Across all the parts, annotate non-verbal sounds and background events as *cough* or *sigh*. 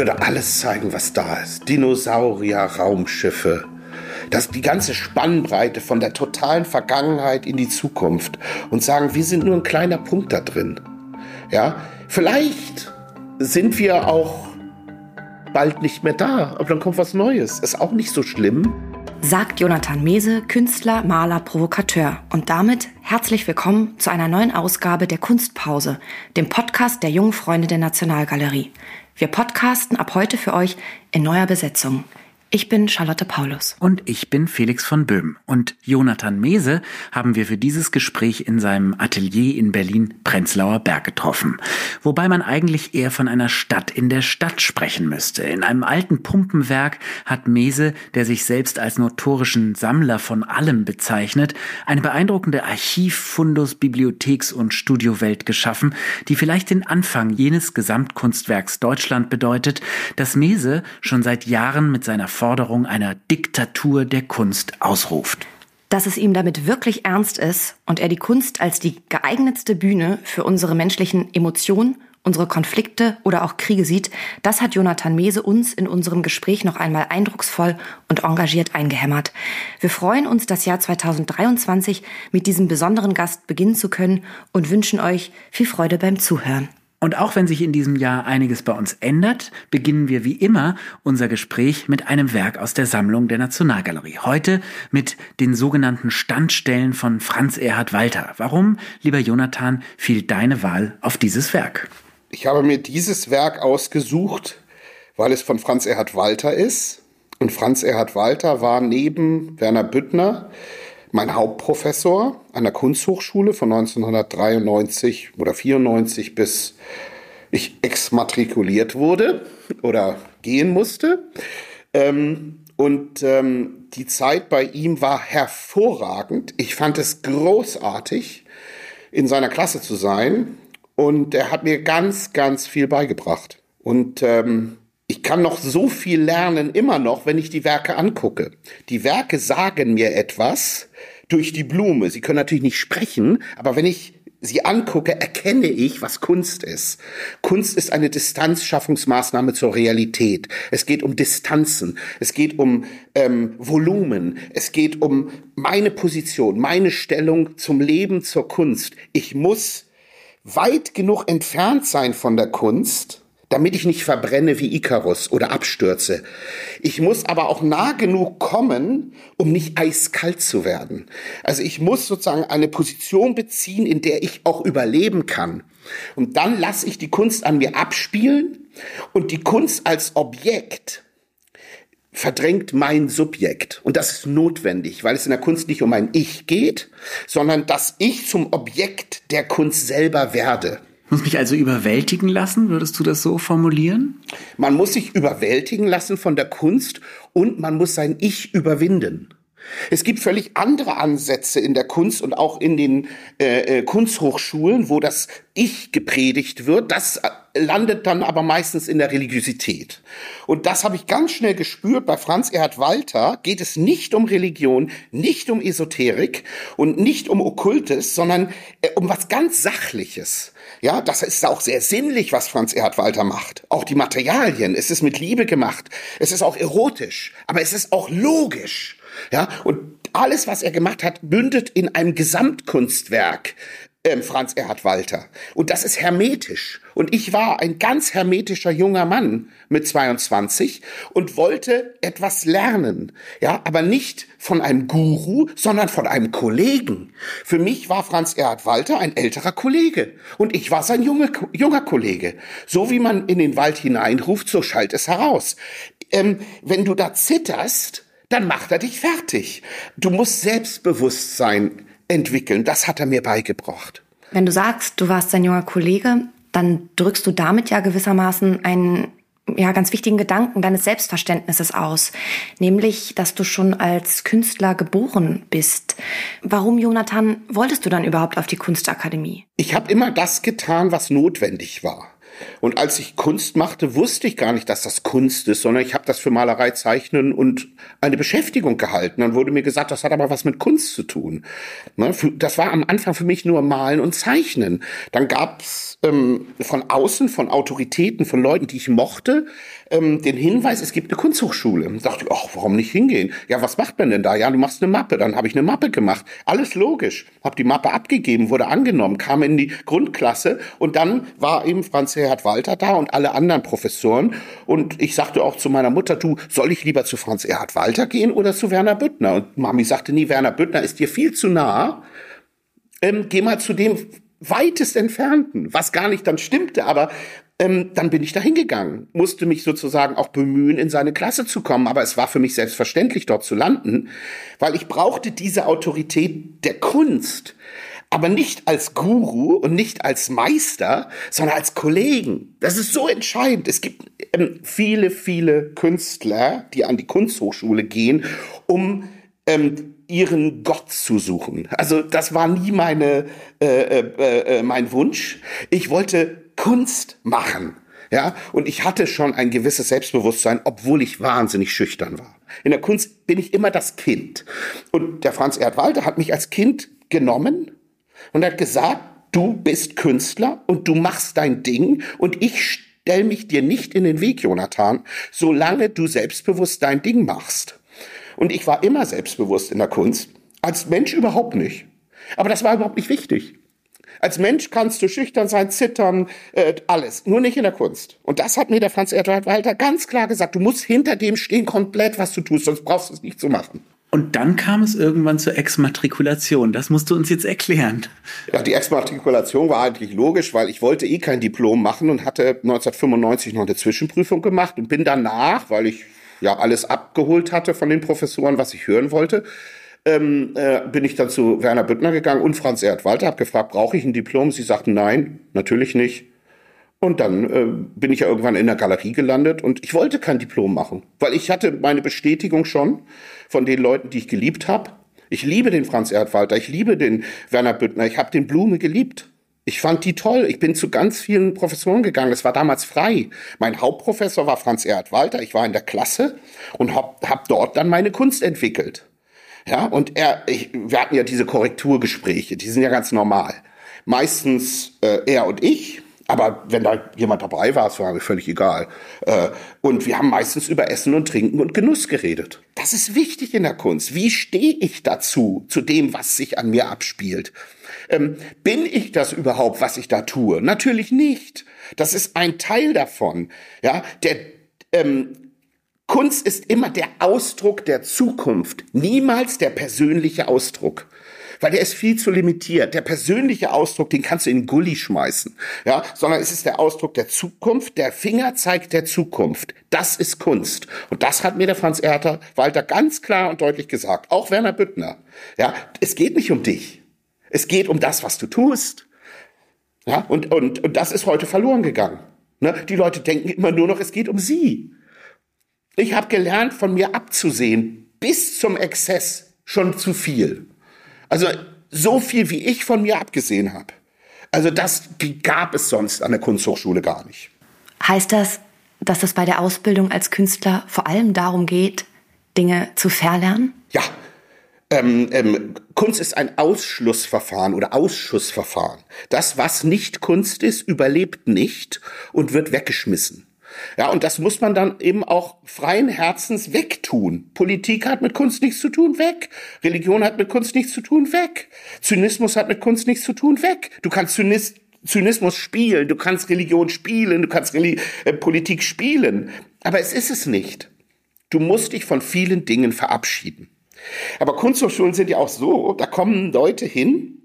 würde alles zeigen, was da ist. Dinosaurier, Raumschiffe, das, die ganze Spannbreite von der totalen Vergangenheit in die Zukunft und sagen, wir sind nur ein kleiner Punkt da drin. Ja, vielleicht sind wir auch bald nicht mehr da, aber dann kommt was Neues. Ist auch nicht so schlimm. Sagt Jonathan Mese, Künstler, Maler, Provokateur. Und damit herzlich willkommen zu einer neuen Ausgabe der Kunstpause, dem Podcast der jungen Freunde der Nationalgalerie. Wir podcasten ab heute für euch in neuer Besetzung. Ich bin Charlotte Paulus. Und ich bin Felix von Böhm. Und Jonathan Mese haben wir für dieses Gespräch in seinem Atelier in Berlin Prenzlauer Berg getroffen. Wobei man eigentlich eher von einer Stadt in der Stadt sprechen müsste. In einem alten Pumpenwerk hat Mese, der sich selbst als notorischen Sammler von allem bezeichnet, eine beeindruckende Archiv-, Fundus-, Bibliotheks- und Studiowelt geschaffen, die vielleicht den Anfang jenes Gesamtkunstwerks Deutschland bedeutet, das Mese schon seit Jahren mit seiner Forderung einer Diktatur der Kunst ausruft. Dass es ihm damit wirklich ernst ist und er die Kunst als die geeignetste Bühne für unsere menschlichen Emotionen, unsere Konflikte oder auch Kriege sieht, das hat Jonathan Mese uns in unserem Gespräch noch einmal eindrucksvoll und engagiert eingehämmert. Wir freuen uns, das Jahr 2023 mit diesem besonderen Gast beginnen zu können und wünschen euch viel Freude beim Zuhören. Und auch wenn sich in diesem Jahr einiges bei uns ändert, beginnen wir wie immer unser Gespräch mit einem Werk aus der Sammlung der Nationalgalerie. Heute mit den sogenannten Standstellen von Franz Erhard Walter. Warum, lieber Jonathan, fiel deine Wahl auf dieses Werk? Ich habe mir dieses Werk ausgesucht, weil es von Franz Erhard Walter ist. Und Franz Erhard Walter war neben Werner Büttner mein Hauptprofessor an der Kunsthochschule von 1993 oder 94 bis ich exmatrikuliert wurde oder gehen musste. Ähm, und ähm, die Zeit bei ihm war hervorragend. Ich fand es großartig, in seiner Klasse zu sein. Und er hat mir ganz, ganz viel beigebracht. Und ähm, ich kann noch so viel lernen, immer noch, wenn ich die Werke angucke. Die Werke sagen mir etwas durch die Blume. Sie können natürlich nicht sprechen, aber wenn ich sie angucke, erkenne ich, was Kunst ist. Kunst ist eine Distanzschaffungsmaßnahme zur Realität. Es geht um Distanzen, es geht um ähm, Volumen, es geht um meine Position, meine Stellung zum Leben, zur Kunst. Ich muss weit genug entfernt sein von der Kunst, damit ich nicht verbrenne wie Icarus oder abstürze. Ich muss aber auch nah genug kommen, um nicht eiskalt zu werden. Also ich muss sozusagen eine Position beziehen, in der ich auch überleben kann. Und dann lasse ich die Kunst an mir abspielen und die Kunst als Objekt verdrängt mein Subjekt. Und das ist notwendig, weil es in der Kunst nicht um ein Ich geht, sondern dass ich zum Objekt der Kunst selber werde muss mich also überwältigen lassen, würdest du das so formulieren? Man muss sich überwältigen lassen von der Kunst und man muss sein Ich überwinden. Es gibt völlig andere Ansätze in der Kunst und auch in den äh, äh Kunsthochschulen, wo das Ich gepredigt wird. Das äh, landet dann aber meistens in der Religiosität. Und das habe ich ganz schnell gespürt. Bei Franz Erhard Walter geht es nicht um Religion, nicht um Esoterik und nicht um Okkultes, sondern äh, um was ganz Sachliches. Ja, das ist auch sehr sinnlich, was Franz Erhard Walter macht. Auch die Materialien. Es ist mit Liebe gemacht. Es ist auch erotisch. Aber es ist auch logisch. Ja, und alles, was er gemacht hat, bündet in einem Gesamtkunstwerk. Ähm, Franz Erhard Walter. Und das ist hermetisch. Und ich war ein ganz hermetischer junger Mann mit 22 und wollte etwas lernen. Ja, aber nicht von einem Guru, sondern von einem Kollegen. Für mich war Franz Erhard Walter ein älterer Kollege. Und ich war sein junge, junger Kollege. So wie man in den Wald hineinruft, so schallt es heraus. Ähm, wenn du da zitterst, dann macht er dich fertig. Du musst Selbstbewusstsein entwickeln. Das hat er mir beigebracht. Wenn du sagst, du warst sein junger Kollege, dann drückst du damit ja gewissermaßen einen ja, ganz wichtigen Gedanken deines Selbstverständnisses aus, nämlich, dass du schon als Künstler geboren bist. Warum, Jonathan, wolltest du dann überhaupt auf die Kunstakademie? Ich habe immer das getan, was notwendig war. Und als ich Kunst machte, wusste ich gar nicht, dass das Kunst ist, sondern ich habe das für Malerei, Zeichnen und eine Beschäftigung gehalten. Dann wurde mir gesagt, das hat aber was mit Kunst zu tun. Ne, das war am Anfang für mich nur Malen und Zeichnen. Dann gab's ähm, von außen, von Autoritäten, von Leuten, die ich mochte, ähm, den Hinweis, es gibt eine Kunsthochschule. Da dachte ich, ach, warum nicht hingehen? Ja, was macht man denn da? Ja, du machst eine Mappe. Dann habe ich eine Mappe gemacht. Alles logisch. Habe die Mappe abgegeben, wurde angenommen, kam in die Grundklasse und dann war eben Franz Erhard Walter da und alle anderen Professoren. Und ich sagte auch zu meiner Mutter, du, soll ich lieber zu Franz Erhard Walter gehen oder zu Werner Büttner? Und Mami sagte, nie, Werner Büttner ist dir viel zu nah. Ähm, geh mal zu dem weitest entfernten, was gar nicht dann stimmte, aber ähm, dann bin ich da hingegangen, musste mich sozusagen auch bemühen, in seine Klasse zu kommen, aber es war für mich selbstverständlich, dort zu landen, weil ich brauchte diese Autorität der Kunst, aber nicht als Guru und nicht als Meister, sondern als Kollegen. Das ist so entscheidend. Es gibt ähm, viele, viele Künstler, die an die Kunsthochschule gehen, um ähm, ihren Gott zu suchen. Also das war nie meine äh, äh, äh, mein Wunsch. Ich wollte Kunst machen. Ja, und ich hatte schon ein gewisses Selbstbewusstsein, obwohl ich wahnsinnig schüchtern war. In der Kunst bin ich immer das Kind. Und der Franz Erd Walter hat mich als Kind genommen und hat gesagt, du bist Künstler und du machst dein Ding und ich stell mich dir nicht in den Weg, Jonathan, solange du selbstbewusst dein Ding machst. Und ich war immer selbstbewusst in der Kunst, als Mensch überhaupt nicht. Aber das war überhaupt nicht wichtig. Als Mensch kannst du schüchtern sein, zittern, äh, alles. Nur nicht in der Kunst. Und das hat mir der Franz Erdwald Walter ganz klar gesagt. Du musst hinter dem stehen komplett, was du tust, sonst brauchst du es nicht zu machen. Und dann kam es irgendwann zur Exmatrikulation. Das musst du uns jetzt erklären. Ja, die Exmatrikulation war eigentlich logisch, weil ich wollte eh kein Diplom machen und hatte 1995 noch eine Zwischenprüfung gemacht und bin danach, weil ich ja alles abgeholt hatte von den Professoren, was ich hören wollte, ähm, äh, bin ich dann zu Werner Büttner gegangen und Franz Erd Walter, habe gefragt, brauche ich ein Diplom? Sie sagten nein, natürlich nicht. Und dann äh, bin ich ja irgendwann in der Galerie gelandet und ich wollte kein Diplom machen, weil ich hatte meine Bestätigung schon von den Leuten, die ich geliebt habe. Ich liebe den Franz Erdwalter, ich liebe den Werner Büttner, ich habe den Blume geliebt. Ich fand die toll. Ich bin zu ganz vielen Professoren gegangen. Es war damals frei. Mein Hauptprofessor war Franz Erdwalter. Ich war in der Klasse und habe hab dort dann meine Kunst entwickelt. Ja, und er, ich, wir hatten ja diese Korrekturgespräche, die sind ja ganz normal. Meistens äh, er und ich, aber wenn da jemand dabei war, es war mir völlig egal. Äh, und wir haben meistens über Essen und Trinken und Genuss geredet. Das ist wichtig in der Kunst. Wie stehe ich dazu, zu dem, was sich an mir abspielt? Ähm, bin ich das überhaupt, was ich da tue? Natürlich nicht. Das ist ein Teil davon. Ja, der ähm, Kunst ist immer der Ausdruck der Zukunft, niemals der persönliche Ausdruck. Weil der ist viel zu limitiert. Der persönliche Ausdruck, den kannst du in den Gully schmeißen. Ja, sondern es ist der Ausdruck der Zukunft. Der Finger zeigt der Zukunft. Das ist Kunst. Und das hat mir der Franz Erter Walter ganz klar und deutlich gesagt. Auch Werner Büttner. Ja, es geht nicht um dich. Es geht um das, was du tust. Ja, und, und, und das ist heute verloren gegangen. Ne? Die Leute denken immer nur noch, es geht um sie. Ich habe gelernt, von mir abzusehen, bis zum Exzess schon zu viel. Also so viel, wie ich von mir abgesehen habe. Also das gab es sonst an der Kunsthochschule gar nicht. Heißt das, dass es bei der Ausbildung als Künstler vor allem darum geht, Dinge zu verlernen? Ja. Ähm, ähm, Kunst ist ein Ausschlussverfahren oder Ausschussverfahren. Das, was nicht Kunst ist, überlebt nicht und wird weggeschmissen. Ja, und das muss man dann eben auch freien Herzens wegtun. Politik hat mit Kunst nichts zu tun, weg. Religion hat mit Kunst nichts zu tun, weg. Zynismus hat mit Kunst nichts zu tun, weg. Du kannst Zynis Zynismus spielen, du kannst Religion spielen, du kannst Reli äh, Politik spielen. Aber es ist es nicht. Du musst dich von vielen Dingen verabschieden. Aber Kunsthochschulen sind ja auch so, da kommen Leute hin,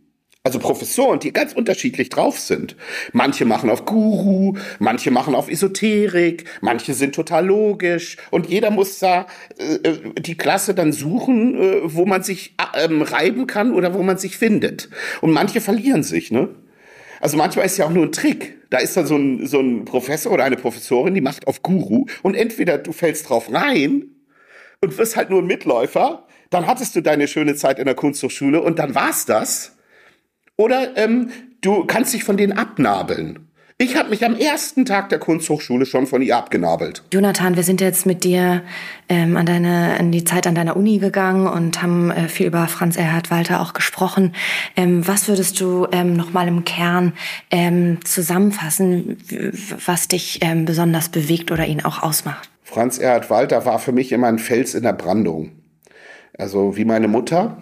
also Professoren, die ganz unterschiedlich drauf sind. Manche machen auf Guru, manche machen auf Esoterik, manche sind total logisch und jeder muss da äh, die Klasse dann suchen, äh, wo man sich äh, reiben kann oder wo man sich findet. Und manche verlieren sich, ne? Also manchmal ist ja auch nur ein Trick. Da ist dann so ein, so ein Professor oder eine Professorin, die macht auf Guru und entweder du fällst drauf rein und wirst halt nur ein Mitläufer, dann hattest du deine schöne Zeit in der Kunsthochschule und dann war's das oder ähm, du kannst dich von denen abnabeln. Ich habe mich am ersten Tag der Kunsthochschule schon von ihr abgenabelt. Jonathan, wir sind jetzt mit dir ähm, an deine, an die Zeit an deiner Uni gegangen und haben äh, viel über Franz Erhard Walter auch gesprochen. Ähm, was würdest du ähm, nochmal im Kern ähm, zusammenfassen, was dich ähm, besonders bewegt oder ihn auch ausmacht? Franz Erhard Walter war für mich immer ein Fels in der Brandung. Also wie meine Mutter,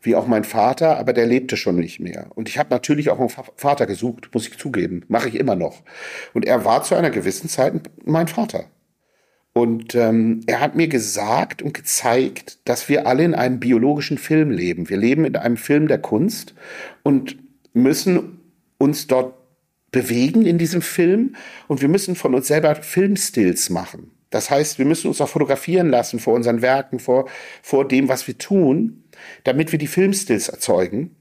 wie auch mein Vater, aber der lebte schon nicht mehr. Und ich habe natürlich auch einen Vater gesucht, muss ich zugeben, mache ich immer noch. Und er war zu einer gewissen Zeit mein Vater. Und ähm, er hat mir gesagt und gezeigt, dass wir alle in einem biologischen Film leben. Wir leben in einem Film der Kunst und müssen uns dort bewegen in diesem Film und wir müssen von uns selber Filmstills machen. Das heißt, wir müssen uns auch fotografieren lassen vor unseren Werken, vor, vor dem, was wir tun damit wir die Filmstills erzeugen.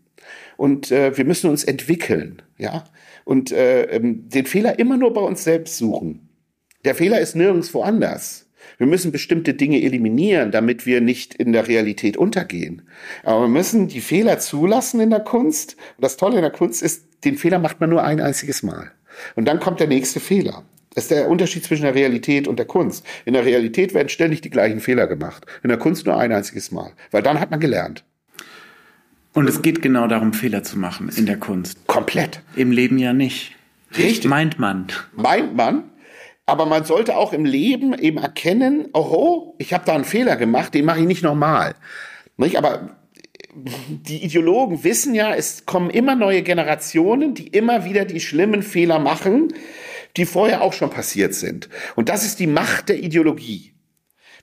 Und äh, wir müssen uns entwickeln, ja. Und äh, ähm, den Fehler immer nur bei uns selbst suchen. Der Fehler ist nirgendwo anders. Wir müssen bestimmte Dinge eliminieren, damit wir nicht in der Realität untergehen. Aber wir müssen die Fehler zulassen in der Kunst. Und das Tolle in der Kunst ist, den Fehler macht man nur ein einziges Mal. Und dann kommt der nächste Fehler. Das ist der Unterschied zwischen der Realität und der Kunst. In der Realität werden ständig die gleichen Fehler gemacht. In der Kunst nur ein einziges Mal. Weil dann hat man gelernt. Und es geht genau darum, Fehler zu machen in der Kunst. Komplett. Im Leben ja nicht. Richtig. Meint man. Meint man. Aber man sollte auch im Leben eben erkennen, oh, ich habe da einen Fehler gemacht, den mache ich nicht nochmal. Nicht? Aber die Ideologen wissen ja, es kommen immer neue Generationen, die immer wieder die schlimmen Fehler machen die vorher auch schon passiert sind. Und das ist die Macht der Ideologie.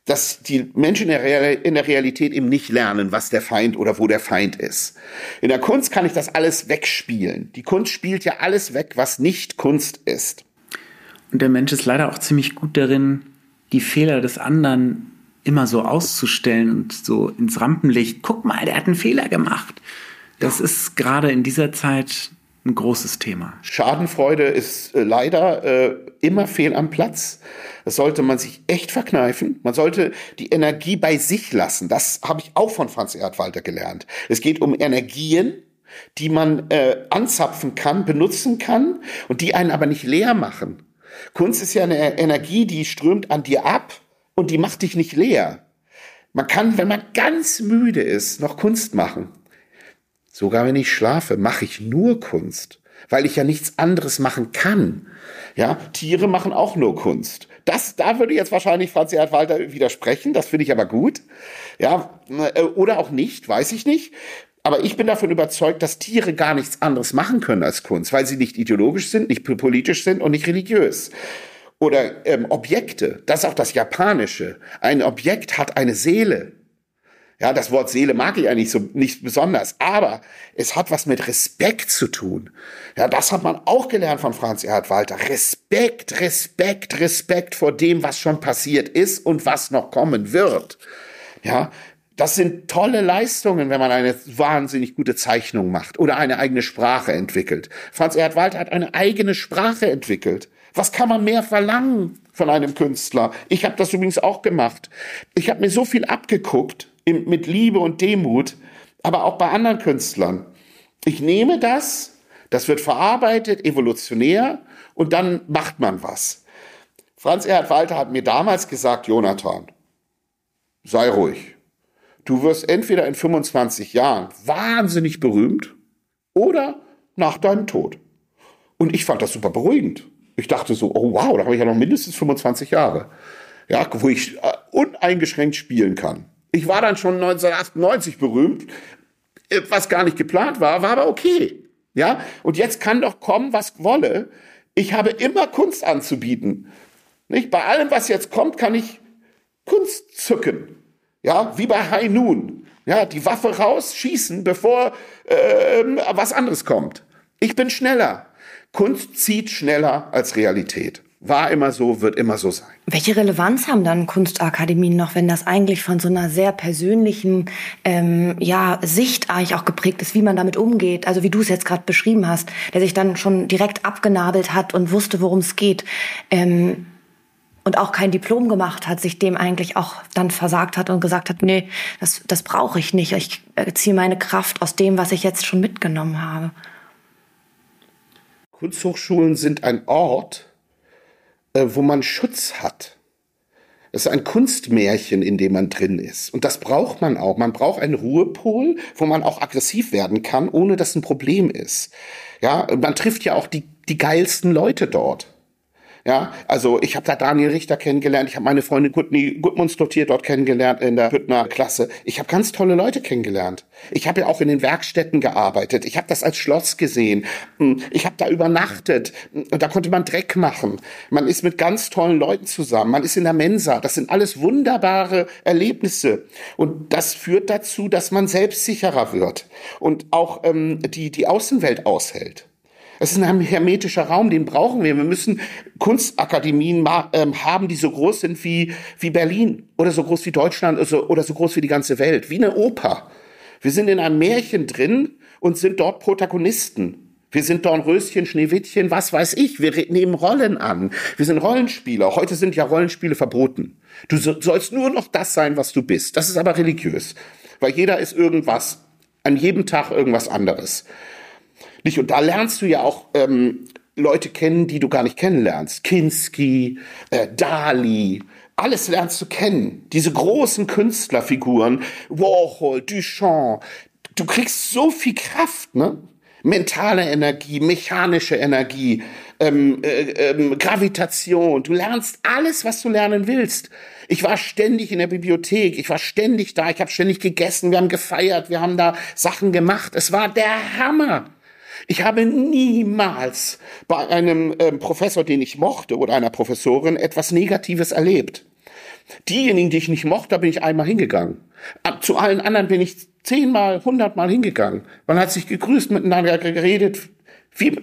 Dass die Menschen in der Realität eben nicht lernen, was der Feind oder wo der Feind ist. In der Kunst kann ich das alles wegspielen. Die Kunst spielt ja alles weg, was nicht Kunst ist. Und der Mensch ist leider auch ziemlich gut darin, die Fehler des anderen immer so auszustellen und so ins Rampenlicht. Guck mal, der hat einen Fehler gemacht. Das ist gerade in dieser Zeit ein großes Thema. Schadenfreude ist äh, leider äh, immer fehl am Platz. Das sollte man sich echt verkneifen. Man sollte die Energie bei sich lassen. Das habe ich auch von Franz Erhard Walter gelernt. Es geht um Energien, die man äh, anzapfen kann, benutzen kann und die einen aber nicht leer machen. Kunst ist ja eine Energie, die strömt an dir ab und die macht dich nicht leer. Man kann, wenn man ganz müde ist, noch Kunst machen. Sogar wenn ich schlafe, mache ich nur Kunst, weil ich ja nichts anderes machen kann. Ja, Tiere machen auch nur Kunst. Das, da würde jetzt wahrscheinlich Franz Gerhard Walter widersprechen. Das finde ich aber gut. Ja, äh, oder auch nicht, weiß ich nicht. Aber ich bin davon überzeugt, dass Tiere gar nichts anderes machen können als Kunst, weil sie nicht ideologisch sind, nicht politisch sind und nicht religiös. Oder ähm, Objekte, das ist auch das Japanische. Ein Objekt hat eine Seele. Ja, das Wort Seele mag ich eigentlich so nicht besonders, aber es hat was mit Respekt zu tun. Ja, das hat man auch gelernt von Franz Erhard Walter. Respekt, Respekt, Respekt vor dem, was schon passiert ist und was noch kommen wird. Ja, das sind tolle Leistungen, wenn man eine wahnsinnig gute Zeichnung macht oder eine eigene Sprache entwickelt. Franz Erhard Walter hat eine eigene Sprache entwickelt. Was kann man mehr verlangen von einem Künstler? Ich habe das übrigens auch gemacht. Ich habe mir so viel abgeguckt mit Liebe und Demut, aber auch bei anderen Künstlern. Ich nehme das, das wird verarbeitet, evolutionär und dann macht man was. Franz Erhard Walter hat mir damals gesagt, Jonathan, sei ruhig. Du wirst entweder in 25 Jahren wahnsinnig berühmt oder nach deinem Tod. Und ich fand das super beruhigend. Ich dachte so, oh wow, da habe ich ja noch mindestens 25 Jahre, ja, wo ich äh, uneingeschränkt spielen kann. Ich war dann schon 1998 berühmt, äh, was gar nicht geplant war, war aber okay. Ja, und jetzt kann doch kommen, was wolle. Ich habe immer Kunst anzubieten. Nicht? Bei allem, was jetzt kommt, kann ich Kunst zücken. Ja, wie bei High Noon. Ja, die Waffe raus, schießen, bevor äh, was anderes kommt. Ich bin schneller. Kunst zieht schneller als Realität. War immer so, wird immer so sein. Welche Relevanz haben dann Kunstakademien noch, wenn das eigentlich von so einer sehr persönlichen ähm, ja, Sicht eigentlich auch geprägt ist, wie man damit umgeht? Also wie du es jetzt gerade beschrieben hast, der sich dann schon direkt abgenabelt hat und wusste, worum es geht. Ähm, und auch kein Diplom gemacht hat, sich dem eigentlich auch dann versagt hat und gesagt hat, nee, das, das brauche ich nicht. Ich äh, ziehe meine Kraft aus dem, was ich jetzt schon mitgenommen habe. Kunsthochschulen sind ein Ort, äh, wo man Schutz hat. Es ist ein Kunstmärchen, in dem man drin ist. Und das braucht man auch. Man braucht einen Ruhepol, wo man auch aggressiv werden kann, ohne dass ein Problem ist. Ja, man trifft ja auch die, die geilsten Leute dort. Ja, also ich habe da Daniel Richter kennengelernt, ich habe meine Freundin Gudni Gudmundsdottir dort kennengelernt in der Hüttner Klasse. Ich habe ganz tolle Leute kennengelernt. Ich habe ja auch in den Werkstätten gearbeitet. Ich habe das als Schloss gesehen. Hm, ich habe da übernachtet. Und da konnte man Dreck machen. Man ist mit ganz tollen Leuten zusammen. Man ist in der Mensa. Das sind alles wunderbare Erlebnisse. Und das führt dazu, dass man selbstsicherer wird und auch ähm, die, die Außenwelt aushält. Es ist ein hermetischer Raum, den brauchen wir. Wir müssen Kunstakademien ähm, haben, die so groß sind wie, wie Berlin oder so groß wie Deutschland oder so groß wie die ganze Welt, wie eine Oper. Wir sind in einem Märchen drin und sind dort Protagonisten. Wir sind Dornröschen, Schneewittchen, was weiß ich. Wir nehmen Rollen an. Wir sind Rollenspieler. Heute sind ja Rollenspiele verboten. Du sollst nur noch das sein, was du bist. Das ist aber religiös. Weil jeder ist irgendwas. An jedem Tag irgendwas anderes. Nicht? Und da lernst du ja auch ähm, Leute kennen, die du gar nicht kennenlernst. Kinski, äh, Dali, alles lernst du kennen. Diese großen Künstlerfiguren, Warhol, Duchamp. Du kriegst so viel Kraft, ne? Mentale Energie, mechanische Energie, ähm, äh, ähm, Gravitation. Du lernst alles, was du lernen willst. Ich war ständig in der Bibliothek, ich war ständig da, ich habe ständig gegessen, wir haben gefeiert, wir haben da Sachen gemacht. Es war der Hammer. Ich habe niemals bei einem ähm, Professor, den ich mochte, oder einer Professorin etwas Negatives erlebt. Diejenigen, die ich nicht mochte, bin ich einmal hingegangen. Zu allen anderen bin ich zehnmal, hundertmal hingegangen. Man hat sich gegrüßt, miteinander geredet, wie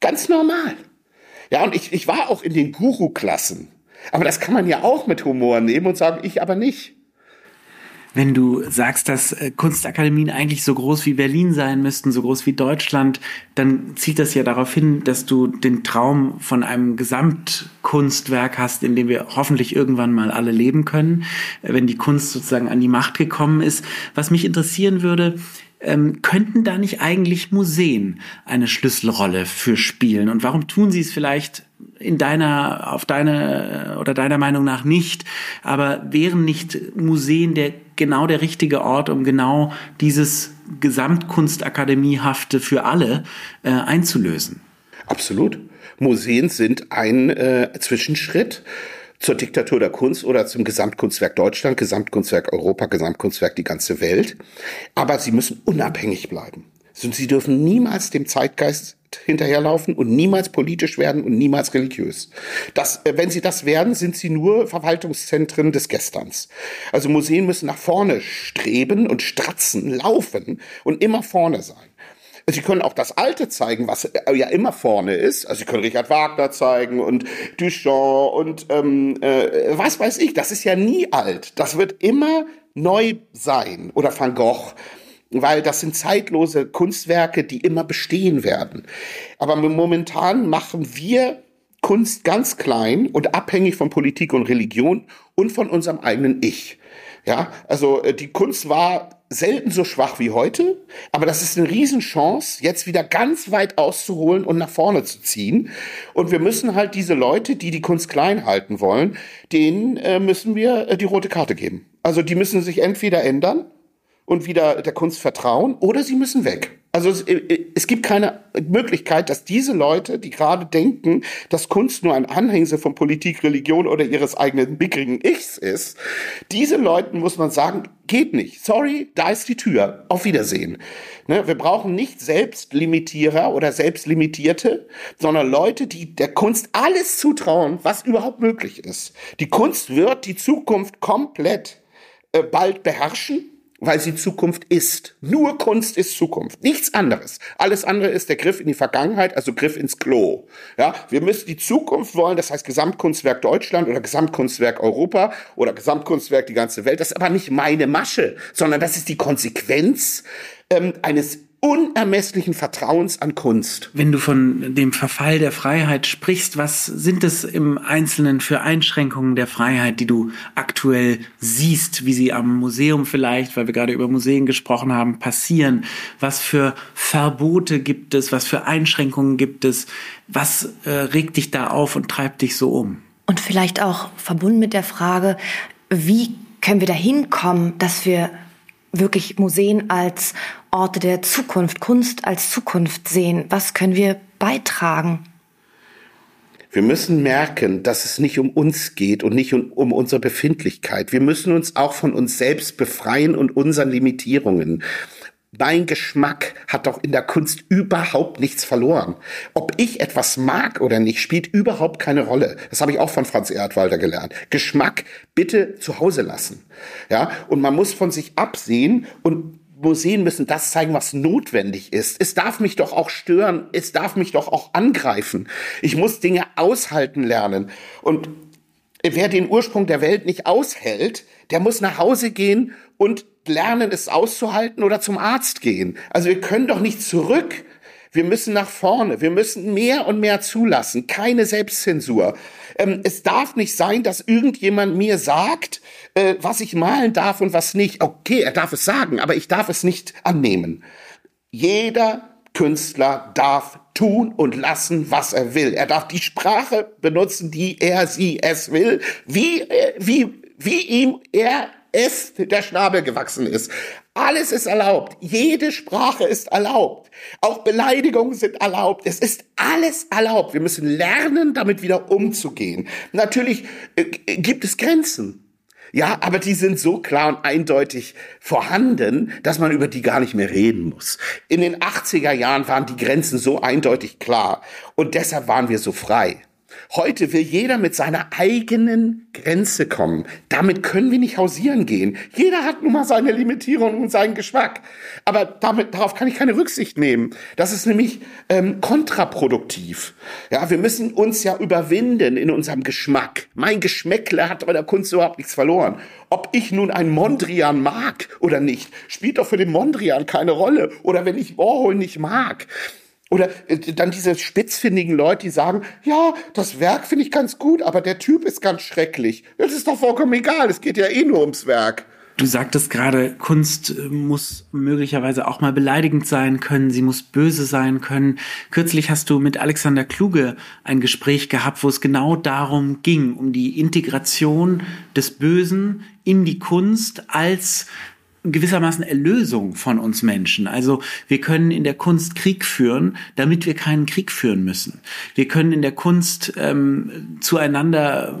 ganz normal. Ja, und ich, ich war auch in den Guru-Klassen. Aber das kann man ja auch mit Humor nehmen und sagen, ich aber nicht. Wenn du sagst, dass äh, Kunstakademien eigentlich so groß wie Berlin sein müssten, so groß wie Deutschland, dann zieht das ja darauf hin, dass du den Traum von einem Gesamtkunstwerk hast, in dem wir hoffentlich irgendwann mal alle leben können, äh, wenn die Kunst sozusagen an die Macht gekommen ist. Was mich interessieren würde, ähm, könnten da nicht eigentlich Museen eine Schlüsselrolle für spielen? Und warum tun sie es vielleicht in deiner, auf deine oder deiner Meinung nach nicht? Aber wären nicht Museen der genau der richtige Ort, um genau dieses Gesamtkunstakademiehafte für alle äh, einzulösen? Absolut. Museen sind ein äh, Zwischenschritt zur Diktatur der Kunst oder zum Gesamtkunstwerk Deutschland, Gesamtkunstwerk Europa, Gesamtkunstwerk die ganze Welt. Aber sie müssen unabhängig bleiben. Sie dürfen niemals dem Zeitgeist hinterherlaufen und niemals politisch werden und niemals religiös. Das, äh, wenn sie das werden, sind sie nur Verwaltungszentren des Gesterns. Also Museen müssen nach vorne streben und stratzen, laufen und immer vorne sein. Sie können auch das Alte zeigen, was äh, ja immer vorne ist. Also Sie können Richard Wagner zeigen und Duchamp und ähm, äh, was weiß ich. Das ist ja nie alt. Das wird immer neu sein. Oder Van Gogh weil das sind zeitlose Kunstwerke, die immer bestehen werden. Aber momentan machen wir Kunst ganz klein und abhängig von Politik und Religion und von unserem eigenen Ich. Ja, also äh, die Kunst war selten so schwach wie heute, aber das ist eine Riesenchance, jetzt wieder ganz weit auszuholen und nach vorne zu ziehen. Und wir müssen halt diese Leute, die die Kunst klein halten wollen, denen äh, müssen wir äh, die rote Karte geben. Also die müssen sich entweder ändern und wieder der Kunst vertrauen oder sie müssen weg. Also es, äh, es, gibt keine Möglichkeit, dass diese Leute, die gerade denken, dass Kunst nur ein Anhängsel von Politik, Religion oder ihres eigenen mickrigen Ichs ist, diese Leuten muss man sagen, geht nicht. Sorry, da ist die Tür. Auf Wiedersehen. Ne, wir brauchen nicht Selbstlimitierer oder Selbstlimitierte, sondern Leute, die der Kunst alles zutrauen, was überhaupt möglich ist. Die Kunst wird die Zukunft komplett äh, bald beherrschen weil sie Zukunft ist. Nur Kunst ist Zukunft, nichts anderes. Alles andere ist der Griff in die Vergangenheit, also Griff ins Klo. Ja, wir müssen die Zukunft wollen, das heißt Gesamtkunstwerk Deutschland oder Gesamtkunstwerk Europa oder Gesamtkunstwerk die ganze Welt. Das ist aber nicht meine Masche, sondern das ist die Konsequenz ähm, eines unermesslichen Vertrauens an Kunst. Wenn du von dem Verfall der Freiheit sprichst, was sind es im Einzelnen für Einschränkungen der Freiheit, die du aktuell siehst, wie sie am Museum vielleicht, weil wir gerade über Museen gesprochen haben, passieren? Was für Verbote gibt es? Was für Einschränkungen gibt es? Was äh, regt dich da auf und treibt dich so um? Und vielleicht auch verbunden mit der Frage, wie können wir dahin kommen, dass wir wirklich Museen als Orte der Zukunft, Kunst als Zukunft sehen? Was können wir beitragen? Wir müssen merken, dass es nicht um uns geht und nicht um, um, unsere Befindlichkeit. Wir müssen uns auch von uns selbst befreien und unseren Limitierungen. Mein Geschmack hat doch in der Kunst überhaupt nichts verloren. Ob ich etwas mag oder nicht, spielt überhaupt keine Rolle. Das habe ich auch von Franz Erdwalder gelernt. Geschmack bitte zu Hause lassen. Ja, und man muss von sich absehen und Museen müssen das zeigen, was notwendig ist. Es darf mich doch auch stören. Es darf mich doch auch angreifen. Ich muss Dinge aushalten lernen. Und wer den Ursprung der Welt nicht aushält, der muss nach Hause gehen und lernen, es auszuhalten oder zum Arzt gehen. Also wir können doch nicht zurück. Wir müssen nach vorne. Wir müssen mehr und mehr zulassen. Keine Selbstzensur. Ähm, es darf nicht sein, dass irgendjemand mir sagt, äh, was ich malen darf und was nicht. Okay, er darf es sagen, aber ich darf es nicht annehmen. Jeder Künstler darf tun und lassen, was er will. Er darf die Sprache benutzen, die er, sie, es will, wie, äh, wie, wie ihm er es der Schnabel gewachsen ist. Alles ist erlaubt. Jede Sprache ist erlaubt. Auch Beleidigungen sind erlaubt. Es ist alles erlaubt. Wir müssen lernen, damit wieder umzugehen. Natürlich äh, gibt es Grenzen. Ja, aber die sind so klar und eindeutig vorhanden, dass man über die gar nicht mehr reden muss. In den 80er Jahren waren die Grenzen so eindeutig klar und deshalb waren wir so frei. Heute will jeder mit seiner eigenen Grenze kommen. Damit können wir nicht hausieren gehen. Jeder hat nun mal seine Limitierung und seinen Geschmack. Aber damit, darauf kann ich keine Rücksicht nehmen. Das ist nämlich ähm, kontraproduktiv. Ja, wir müssen uns ja überwinden in unserem Geschmack. Mein Geschmäckle hat bei der Kunst überhaupt nichts verloren. Ob ich nun einen Mondrian mag oder nicht, spielt doch für den Mondrian keine Rolle. Oder wenn ich Warhol nicht mag. Oder äh, dann diese spitzfindigen Leute, die sagen, ja, das Werk finde ich ganz gut, aber der Typ ist ganz schrecklich. Das ist doch vollkommen egal, es geht ja eh nur ums Werk. Du sagtest gerade, Kunst äh, muss möglicherweise auch mal beleidigend sein können, sie muss böse sein können. Kürzlich hast du mit Alexander Kluge ein Gespräch gehabt, wo es genau darum ging, um die Integration des Bösen in die Kunst als gewissermaßen Erlösung von uns Menschen. Also wir können in der Kunst Krieg führen, damit wir keinen Krieg führen müssen. Wir können in der Kunst ähm, zueinander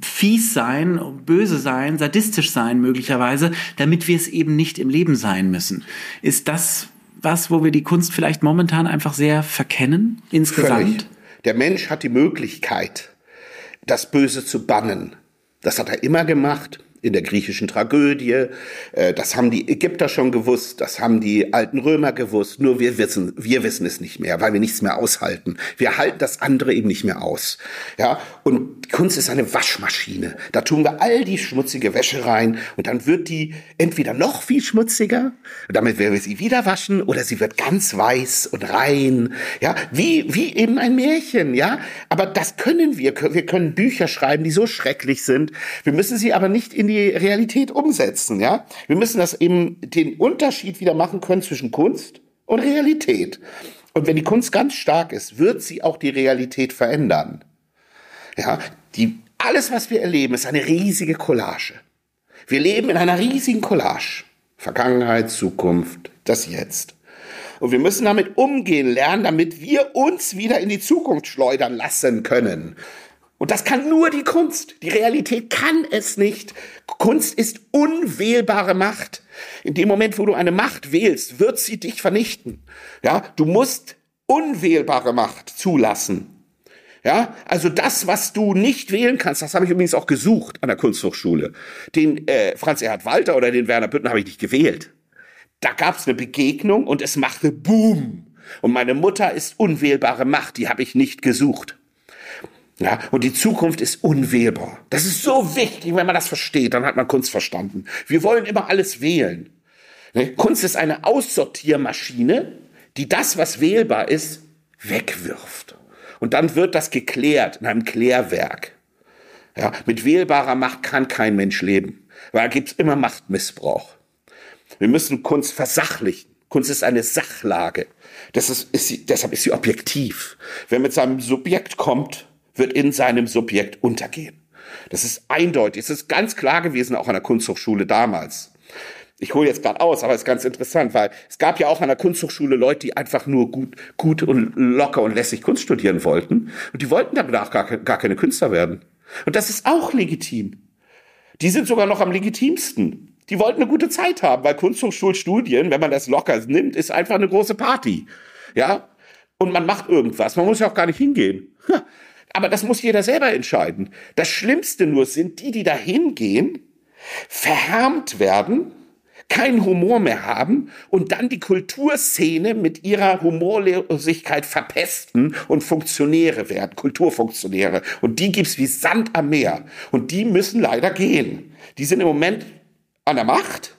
fies sein, böse sein, sadistisch sein möglicherweise, damit wir es eben nicht im Leben sein müssen. Ist das was, wo wir die Kunst vielleicht momentan einfach sehr verkennen insgesamt? Völlig. Der Mensch hat die Möglichkeit, das Böse zu bannen. Das hat er immer gemacht in der griechischen Tragödie. Äh, das haben die Ägypter schon gewusst, das haben die alten Römer gewusst. Nur wir wissen, wir wissen es nicht mehr, weil wir nichts mehr aushalten. Wir halten das andere eben nicht mehr aus. Ja, und Kunst ist eine Waschmaschine. Da tun wir all die schmutzige Wäsche rein und dann wird die entweder noch viel schmutziger, damit werden wir sie wieder waschen, oder sie wird ganz weiß und rein. Ja, wie wie eben ein Märchen. Ja, aber das können wir. Wir können Bücher schreiben, die so schrecklich sind. Wir müssen sie aber nicht in die die Realität umsetzen, ja. Wir müssen das eben den Unterschied wieder machen können zwischen Kunst und Realität. Und wenn die Kunst ganz stark ist, wird sie auch die Realität verändern. Ja, die, alles, was wir erleben, ist eine riesige Collage. Wir leben in einer riesigen Collage. Vergangenheit, Zukunft, das Jetzt. Und wir müssen damit umgehen lernen, damit wir uns wieder in die Zukunft schleudern lassen können. Und das kann nur die Kunst. Die Realität kann es nicht. Kunst ist unwählbare Macht. In dem Moment, wo du eine Macht wählst, wird sie dich vernichten. Ja, du musst unwählbare Macht zulassen. Ja, also das, was du nicht wählen kannst, das habe ich übrigens auch gesucht an der Kunsthochschule. Den äh, Franz Erhard Walter oder den Werner Büttner habe ich nicht gewählt. Da gab es eine Begegnung und es machte Boom. Und meine Mutter ist unwählbare Macht, die habe ich nicht gesucht. Ja, und die Zukunft ist unwählbar. Das ist so wichtig, wenn man das versteht, dann hat man Kunst verstanden. Wir wollen immer alles wählen. Ne? Kunst ist eine Aussortiermaschine, die das, was wählbar ist, wegwirft. Und dann wird das geklärt in einem Klärwerk. Ja, mit wählbarer Macht kann kein Mensch leben, weil da gibt's immer Machtmissbrauch. Wir müssen Kunst versachlichen. Kunst ist eine Sachlage. Das ist, ist sie, deshalb ist sie objektiv. Wer mit seinem Subjekt kommt, wird in seinem Subjekt untergehen. Das ist eindeutig. Es ist ganz klar gewesen, auch an der Kunsthochschule damals. Ich hole jetzt gerade aus, aber es ist ganz interessant, weil es gab ja auch an der Kunsthochschule Leute, die einfach nur gut, gut und locker und lässig Kunst studieren wollten. Und die wollten danach gar, gar keine Künstler werden. Und das ist auch legitim. Die sind sogar noch am legitimsten. Die wollten eine gute Zeit haben, weil Kunsthochschulstudien, wenn man das locker nimmt, ist einfach eine große Party. Ja? Und man macht irgendwas. Man muss ja auch gar nicht hingehen. Aber das muss jeder selber entscheiden. Das Schlimmste nur sind die, die da hingehen, verhärmt werden, keinen Humor mehr haben und dann die Kulturszene mit ihrer Humorlosigkeit verpesten und Funktionäre werden, Kulturfunktionäre. Und die gibt's wie Sand am Meer. Und die müssen leider gehen. Die sind im Moment an der Macht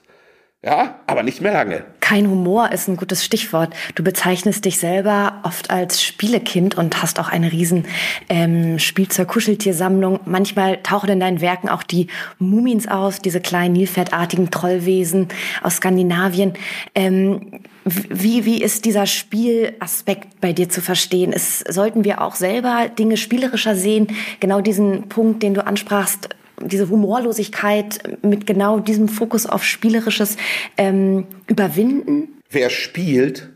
ja, aber nicht mehr lange. Kein Humor ist ein gutes Stichwort. Du bezeichnest dich selber oft als Spielekind und hast auch eine riesen ähm, Spielzeug-Kuscheltiersammlung. Manchmal tauchen in deinen Werken auch die Mumins aus, diese kleinen nilpferdartigen Trollwesen aus Skandinavien. Ähm, wie, wie ist dieser Spielaspekt bei dir zu verstehen? Ist, sollten wir auch selber Dinge spielerischer sehen? Genau diesen Punkt, den du ansprachst, diese Humorlosigkeit mit genau diesem Fokus auf Spielerisches ähm, überwinden? Wer spielt,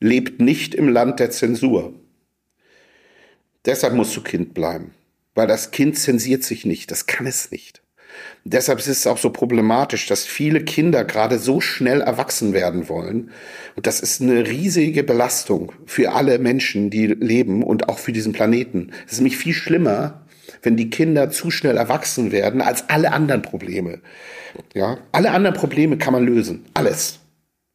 lebt nicht im Land der Zensur. Deshalb musst du Kind bleiben, weil das Kind zensiert sich nicht, das kann es nicht. Deshalb ist es auch so problematisch, dass viele Kinder gerade so schnell erwachsen werden wollen. Und das ist eine riesige Belastung für alle Menschen, die leben und auch für diesen Planeten. Es ist nämlich viel schlimmer, wenn die Kinder zu schnell erwachsen werden als alle anderen Probleme. Ja, alle anderen Probleme kann man lösen. Alles.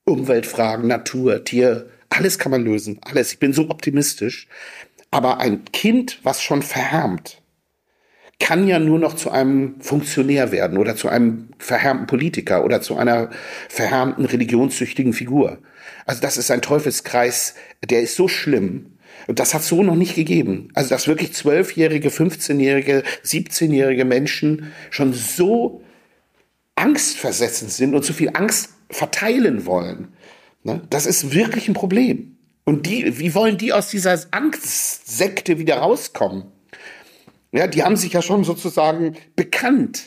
Umweltfragen, Natur, Tier, alles kann man lösen. Alles. Ich bin so optimistisch. Aber ein Kind, was schon verhärmt, kann ja nur noch zu einem Funktionär werden oder zu einem verhärmten Politiker oder zu einer verhärmten religionssüchtigen Figur. Also das ist ein Teufelskreis, der ist so schlimm, und das hat so noch nicht gegeben. Also, dass wirklich zwölfjährige, 15-jährige, 17-jährige Menschen schon so angstversessen sind und so viel Angst verteilen wollen. Ne? Das ist wirklich ein Problem. Und die, wie wollen die aus dieser Angstsekte wieder rauskommen? Ja, die haben sich ja schon sozusagen bekannt.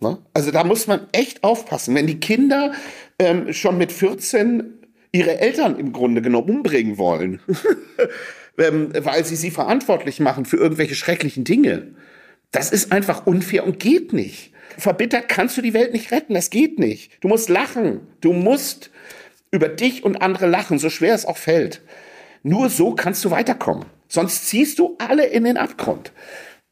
Ne? Also da muss man echt aufpassen. Wenn die Kinder ähm, schon mit 14 ihre Eltern im Grunde genommen umbringen wollen, *laughs* ähm, weil sie sie verantwortlich machen für irgendwelche schrecklichen Dinge. Das ist einfach unfair und geht nicht. Verbittert kannst du die Welt nicht retten, das geht nicht. Du musst lachen, du musst über dich und andere lachen, so schwer es auch fällt. Nur so kannst du weiterkommen. Sonst ziehst du alle in den Abgrund.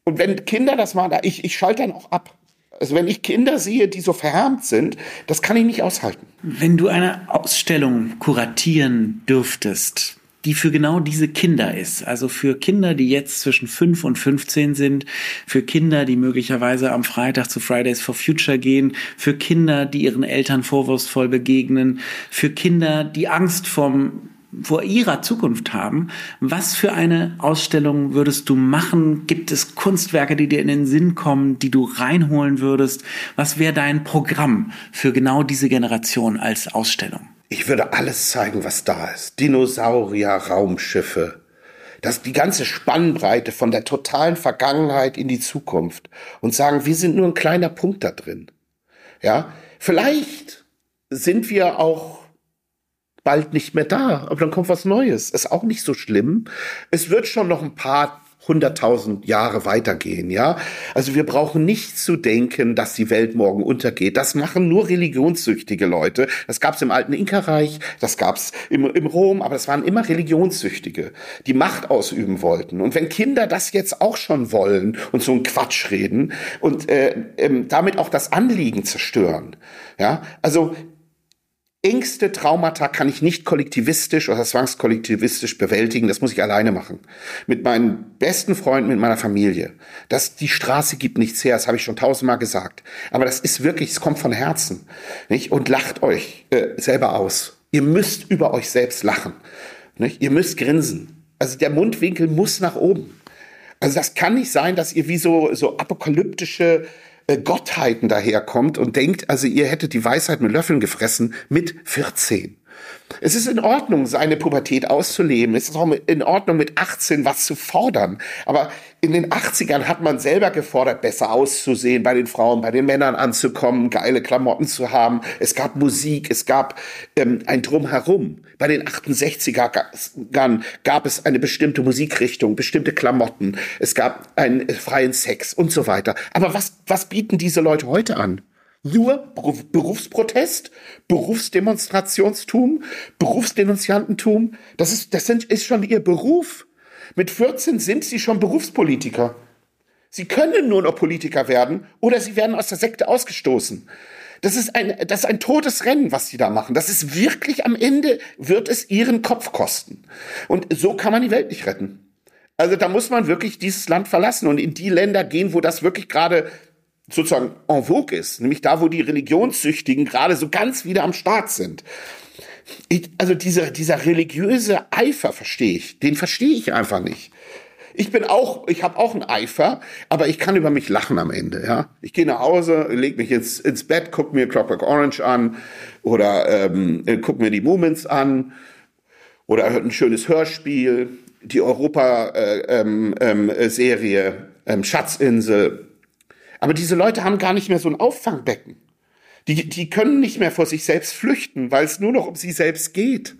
Und wenn Kinder das machen, ich, ich schalte dann auch ab. Also wenn ich Kinder sehe, die so verhärmt sind, das kann ich nicht aushalten. Wenn du eine Ausstellung kuratieren dürftest, die für genau diese Kinder ist. Also für Kinder, die jetzt zwischen 5 und 15 sind, für Kinder, die möglicherweise am Freitag zu Fridays for Future gehen, für Kinder, die ihren Eltern vorwurfsvoll begegnen, für Kinder, die Angst vom vor ihrer Zukunft haben. Was für eine Ausstellung würdest du machen? Gibt es Kunstwerke, die dir in den Sinn kommen, die du reinholen würdest? Was wäre dein Programm für genau diese Generation als Ausstellung? Ich würde alles zeigen, was da ist. Dinosaurier, Raumschiffe. Das, die ganze Spannbreite von der totalen Vergangenheit in die Zukunft und sagen, wir sind nur ein kleiner Punkt da drin. Ja, vielleicht sind wir auch bald nicht mehr da, aber dann kommt was Neues. Ist auch nicht so schlimm. Es wird schon noch ein paar hunderttausend Jahre weitergehen, ja. Also wir brauchen nicht zu denken, dass die Welt morgen untergeht. Das machen nur religionssüchtige Leute. Das gab es im alten Inka-Reich, das gab es im, im Rom, aber es waren immer Religionssüchtige, die Macht ausüben wollten. Und wenn Kinder das jetzt auch schon wollen und so einen Quatsch reden und äh, ähm, damit auch das Anliegen zerstören, ja, also engste Traumata kann ich nicht kollektivistisch oder zwangskollektivistisch bewältigen. Das muss ich alleine machen. Mit meinen besten Freunden, mit meiner Familie. Das, die Straße gibt nichts her, das habe ich schon tausendmal gesagt. Aber das ist wirklich, es kommt von Herzen. Nicht? Und lacht euch äh, selber aus. Ihr müsst über euch selbst lachen. Nicht? Ihr müsst grinsen. Also der Mundwinkel muss nach oben. Also das kann nicht sein, dass ihr wie so, so apokalyptische Gottheiten daherkommt und denkt, also ihr hättet die Weisheit mit Löffeln gefressen mit 14. Es ist in Ordnung, seine Pubertät auszuleben. Es ist auch in Ordnung, mit 18 was zu fordern. Aber in den 80ern hat man selber gefordert, besser auszusehen, bei den Frauen, bei den Männern anzukommen, geile Klamotten zu haben. Es gab Musik, es gab ähm, ein Drumherum. Bei den 68ern gab es eine bestimmte Musikrichtung, bestimmte Klamotten. Es gab einen freien Sex und so weiter. Aber was, was bieten diese Leute heute an? Nur Berufsprotest, Berufsdemonstrationstum, Berufsdenunziantentum. Das ist, das sind, ist schon ihr Beruf. Mit 14 sind sie schon Berufspolitiker. Sie können nur noch Politiker werden oder sie werden aus der Sekte ausgestoßen. Das ist ein, das ist ein totes Rennen, was sie da machen. Das ist wirklich am Ende wird es ihren Kopf kosten. Und so kann man die Welt nicht retten. Also da muss man wirklich dieses Land verlassen und in die Länder gehen, wo das wirklich gerade sozusagen en vogue ist, nämlich da, wo die Religionssüchtigen gerade so ganz wieder am Start sind. Ich, also dieser, dieser religiöse Eifer verstehe ich, den verstehe ich einfach nicht. Ich bin auch, ich habe auch einen Eifer, aber ich kann über mich lachen am Ende. Ja, ich gehe nach Hause, leg mich ins, ins Bett, guck mir Clockwork Orange an oder ähm, guck mir die Moments an oder ein schönes Hörspiel, die Europa-Serie äh, ähm, ähm, ähm, Schatzinsel aber diese Leute haben gar nicht mehr so ein Auffangbecken. Die, die können nicht mehr vor sich selbst flüchten, weil es nur noch um sie selbst geht.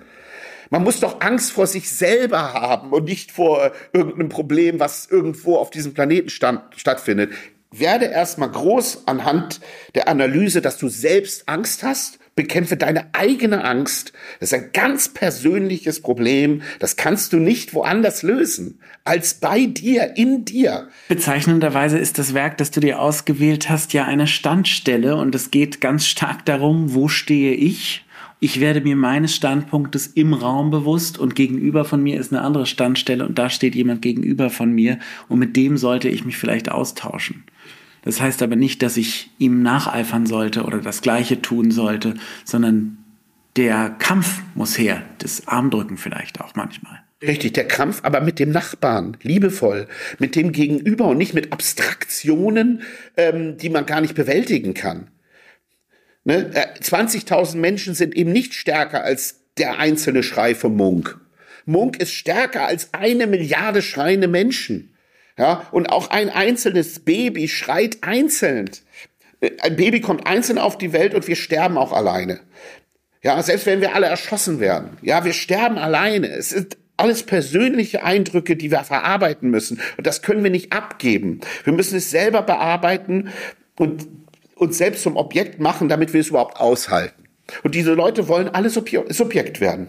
Man muss doch Angst vor sich selber haben und nicht vor irgendeinem Problem, was irgendwo auf diesem Planeten stand, stattfindet. Werde erstmal groß anhand der Analyse, dass du selbst Angst hast bekämpfe deine eigene Angst. Das ist ein ganz persönliches Problem. Das kannst du nicht woanders lösen als bei dir, in dir. Bezeichnenderweise ist das Werk, das du dir ausgewählt hast, ja eine Standstelle und es geht ganz stark darum, wo stehe ich ich werde mir meines Standpunktes im Raum bewusst und gegenüber von mir ist eine andere Standstelle und da steht jemand gegenüber von mir und mit dem sollte ich mich vielleicht austauschen. Das heißt aber nicht, dass ich ihm nacheifern sollte oder das Gleiche tun sollte, sondern der Kampf muss her, das Armdrücken vielleicht auch manchmal. Richtig, der Kampf, aber mit dem Nachbarn, liebevoll, mit dem Gegenüber und nicht mit Abstraktionen, ähm, die man gar nicht bewältigen kann. Ne? 20.000 äh, Menschen sind eben nicht stärker als der einzelne Schrei von Munk. Munk ist stärker als eine Milliarde schreiende Menschen. Ja, und auch ein einzelnes Baby schreit einzeln. Ein Baby kommt einzeln auf die Welt und wir sterben auch alleine. Ja, selbst wenn wir alle erschossen werden. Ja, wir sterben alleine. Es sind alles persönliche Eindrücke, die wir verarbeiten müssen. Und das können wir nicht abgeben. Wir müssen es selber bearbeiten und uns selbst zum Objekt machen, damit wir es überhaupt aushalten. Und diese Leute wollen alle Subjekt werden.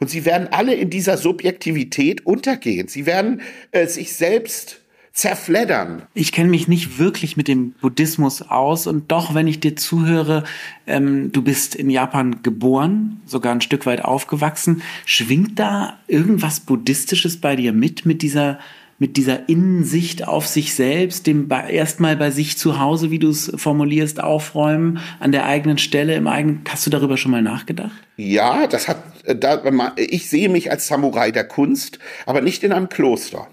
Und sie werden alle in dieser Subjektivität untergehen. Sie werden äh, sich selbst zerfleddern. Ich kenne mich nicht wirklich mit dem Buddhismus aus und doch, wenn ich dir zuhöre, ähm, du bist in Japan geboren, sogar ein Stück weit aufgewachsen. Schwingt da irgendwas Buddhistisches bei dir mit, mit dieser mit dieser Innensicht auf sich selbst, dem erstmal bei sich zu Hause, wie du es formulierst, aufräumen, an der eigenen Stelle, im eigenen. Hast du darüber schon mal nachgedacht? Ja, das hat, da, ich sehe mich als Samurai der Kunst, aber nicht in einem Kloster.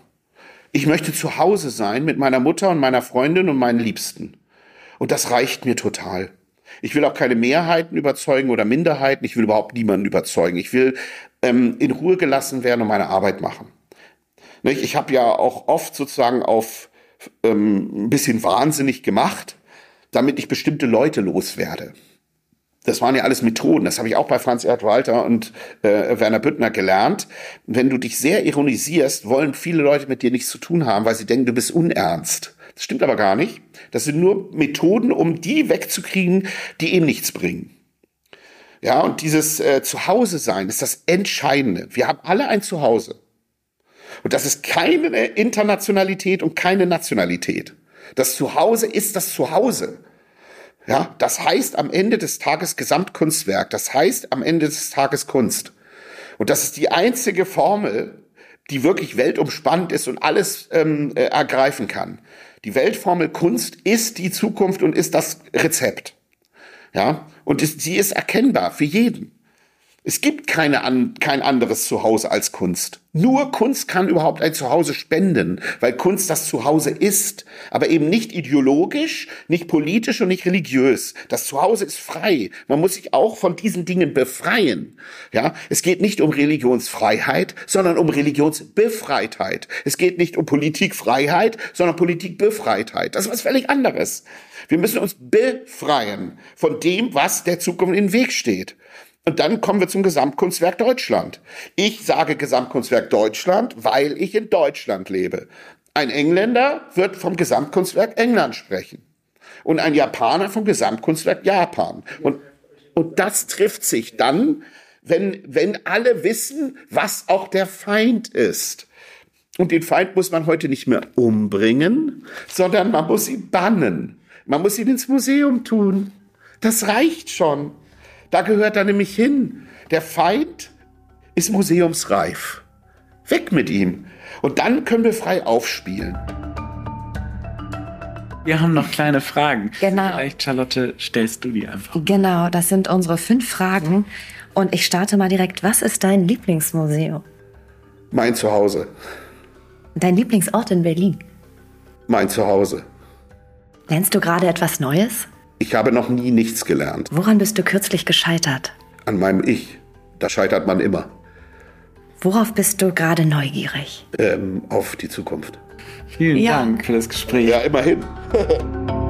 Ich möchte zu Hause sein mit meiner Mutter und meiner Freundin und meinen Liebsten. Und das reicht mir total. Ich will auch keine Mehrheiten überzeugen oder Minderheiten. Ich will überhaupt niemanden überzeugen. Ich will ähm, in Ruhe gelassen werden und meine Arbeit machen. Ich habe ja auch oft sozusagen auf ähm, ein bisschen wahnsinnig gemacht, damit ich bestimmte Leute loswerde. Das waren ja alles Methoden. Das habe ich auch bei Franz Erd Walter und äh, Werner Büttner gelernt. Wenn du dich sehr ironisierst, wollen viele Leute mit dir nichts zu tun haben, weil sie denken, du bist unernst. Das stimmt aber gar nicht. Das sind nur Methoden, um die wegzukriegen, die eben nichts bringen. Ja, und dieses äh, Zuhause sein ist das Entscheidende. Wir haben alle ein Zuhause. Und das ist keine Internationalität und keine Nationalität. Das Zuhause ist das Zuhause. Ja, das heißt am Ende des Tages Gesamtkunstwerk. Das heißt am Ende des Tages Kunst. Und das ist die einzige Formel, die wirklich weltumspannend ist und alles ähm, äh, ergreifen kann. Die Weltformel Kunst ist die Zukunft und ist das Rezept. Ja, und ist, sie ist erkennbar für jeden. Es gibt keine an, kein anderes Zuhause als Kunst. Nur Kunst kann überhaupt ein Zuhause spenden, weil Kunst das Zuhause ist, aber eben nicht ideologisch, nicht politisch und nicht religiös. Das Zuhause ist frei. Man muss sich auch von diesen Dingen befreien. Ja, es geht nicht um Religionsfreiheit, sondern um Religionsbefreitheit. Es geht nicht um Politikfreiheit, sondern Politikbefreitheit. Das ist was völlig anderes. Wir müssen uns befreien von dem, was der Zukunft in den Weg steht. Und dann kommen wir zum Gesamtkunstwerk Deutschland. Ich sage Gesamtkunstwerk Deutschland, weil ich in Deutschland lebe. Ein Engländer wird vom Gesamtkunstwerk England sprechen. Und ein Japaner vom Gesamtkunstwerk Japan. Und, und das trifft sich dann, wenn, wenn alle wissen, was auch der Feind ist. Und den Feind muss man heute nicht mehr umbringen, sondern man muss ihn bannen. Man muss ihn ins Museum tun. Das reicht schon. Da gehört er nämlich hin. Der Feind ist museumsreif. Weg mit ihm. Und dann können wir frei aufspielen. Wir haben noch kleine Fragen. Genau. Vielleicht, Charlotte, stellst du die einfach. Genau, das sind unsere fünf Fragen. Und ich starte mal direkt. Was ist dein Lieblingsmuseum? Mein Zuhause. Dein Lieblingsort in Berlin? Mein Zuhause. Lernst du gerade etwas Neues? Ich habe noch nie nichts gelernt. Woran bist du kürzlich gescheitert? An meinem Ich. Da scheitert man immer. Worauf bist du gerade neugierig? Ähm, auf die Zukunft. Vielen Ja. Dank für das Gespräch. Ja, immerhin. *laughs*